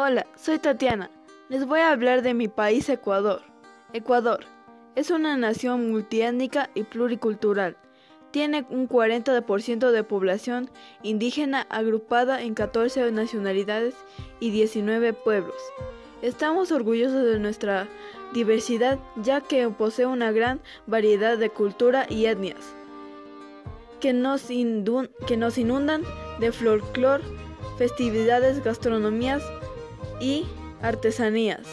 Hola, soy Tatiana. Les voy a hablar de mi país Ecuador. Ecuador es una nación multiétnica y pluricultural. Tiene un 40% de población indígena agrupada en 14 nacionalidades y 19 pueblos. Estamos orgullosos de nuestra diversidad ya que posee una gran variedad de cultura y etnias que nos, inundan de folclore, festividades, gastronomías y artesanías.